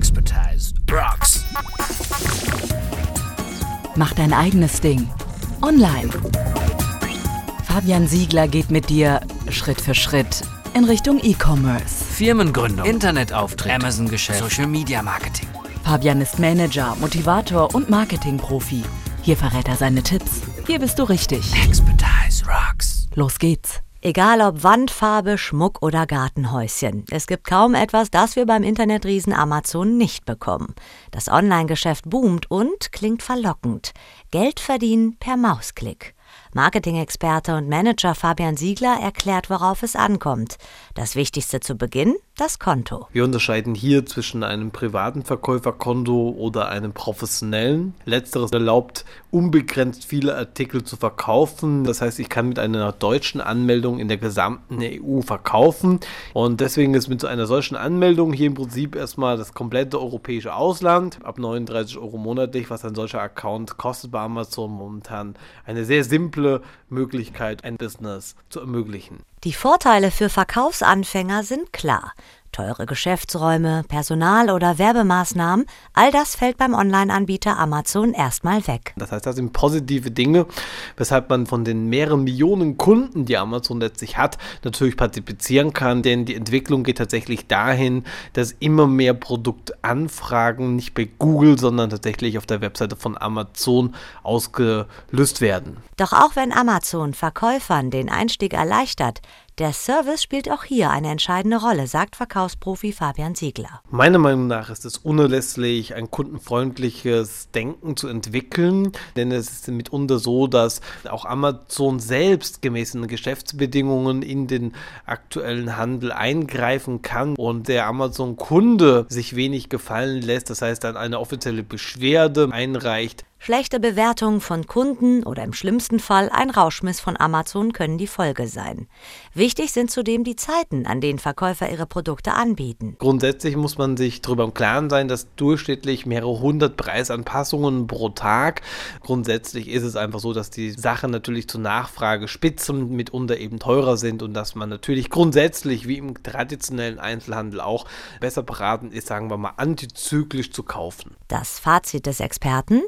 Expertise rocks. Mach dein eigenes Ding. Online. Fabian Siegler geht mit dir Schritt für Schritt in Richtung E-Commerce. Firmengründung, Internetauftritt, Amazon-Geschäft, Social Media Marketing. Fabian ist Manager, Motivator und Marketingprofi. Hier verrät er seine Tipps. Hier bist du richtig. Expertise rocks. Los geht's. Egal ob Wandfarbe, Schmuck oder Gartenhäuschen. Es gibt kaum etwas, das wir beim Internetriesen Amazon nicht bekommen. Das Online-Geschäft boomt und klingt verlockend. Geld verdienen per Mausklick. Marketing-Experte und Manager Fabian Siegler erklärt, worauf es ankommt. Das Wichtigste zu Beginn, das Konto. Wir unterscheiden hier zwischen einem privaten Verkäuferkonto oder einem professionellen. Letzteres erlaubt, unbegrenzt viele Artikel zu verkaufen. Das heißt, ich kann mit einer deutschen Anmeldung in der gesamten EU verkaufen. Und deswegen ist mit so einer solchen Anmeldung hier im Prinzip erstmal das komplette europäische Ausland ab 39 Euro monatlich, was ein solcher Account kostet bei Amazon momentan eine sehr simple Möglichkeit, ein Business zu ermöglichen. Die Vorteile für Verkaufsanfänger sind klar. Teure Geschäftsräume, Personal oder Werbemaßnahmen, all das fällt beim Online-Anbieter Amazon erstmal weg. Das heißt, das sind positive Dinge, weshalb man von den mehreren Millionen Kunden, die Amazon letztlich hat, natürlich partizipieren kann, denn die Entwicklung geht tatsächlich dahin, dass immer mehr Produktanfragen nicht bei Google, sondern tatsächlich auf der Webseite von Amazon ausgelöst werden. Doch auch wenn Amazon Verkäufern den Einstieg erleichtert, der Service spielt auch hier eine entscheidende Rolle, sagt Verkaufsprofi Fabian Ziegler. Meiner Meinung nach ist es unerlässlich, ein kundenfreundliches Denken zu entwickeln, denn es ist mitunter so, dass auch Amazon selbst gemäß den Geschäftsbedingungen in den aktuellen Handel eingreifen kann und der Amazon-Kunde sich wenig gefallen lässt, das heißt dann eine offizielle Beschwerde einreicht, Schlechte Bewertungen von Kunden oder im schlimmsten Fall ein Rauschmiss von Amazon können die Folge sein. Wichtig sind zudem die Zeiten, an denen Verkäufer ihre Produkte anbieten. Grundsätzlich muss man sich darüber im Klaren sein, dass durchschnittlich mehrere hundert Preisanpassungen pro Tag. Grundsätzlich ist es einfach so, dass die Sachen natürlich zur Nachfrage spitzen, mitunter eben teurer sind und dass man natürlich grundsätzlich, wie im traditionellen Einzelhandel auch, besser beraten ist, sagen wir mal, antizyklisch zu kaufen. Das Fazit des Experten?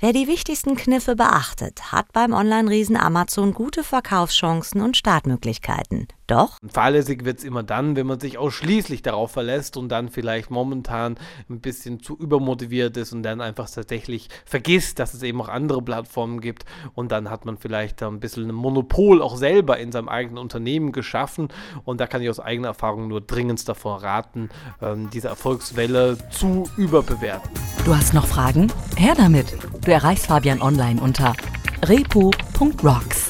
Wer die wichtigsten Kniffe beachtet, hat beim Online-Riesen Amazon gute Verkaufschancen und Startmöglichkeiten. Doch fahrlässig wird es immer dann, wenn man sich ausschließlich darauf verlässt und dann vielleicht momentan ein bisschen zu übermotiviert ist und dann einfach tatsächlich vergisst, dass es eben auch andere Plattformen gibt und dann hat man vielleicht ein bisschen ein Monopol auch selber in seinem eigenen Unternehmen geschaffen und da kann ich aus eigener Erfahrung nur dringend davor raten, ähm, diese Erfolgswelle zu überbewerten. Du hast noch Fragen? Her damit! Du erreichst Fabian online unter repo.rocks.